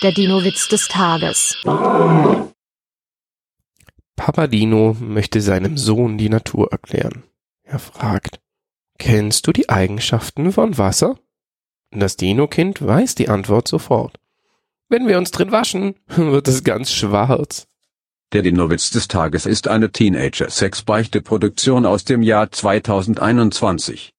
Der Dino-Witz des Tages. Papa Dino möchte seinem Sohn die Natur erklären. Er fragt, kennst du die Eigenschaften von Wasser? Das Dino-Kind weiß die Antwort sofort. Wenn wir uns drin waschen, wird es ganz schwarz. Der Dino-Witz des Tages ist eine Teenager-Sex-Beichte-Produktion aus dem Jahr 2021.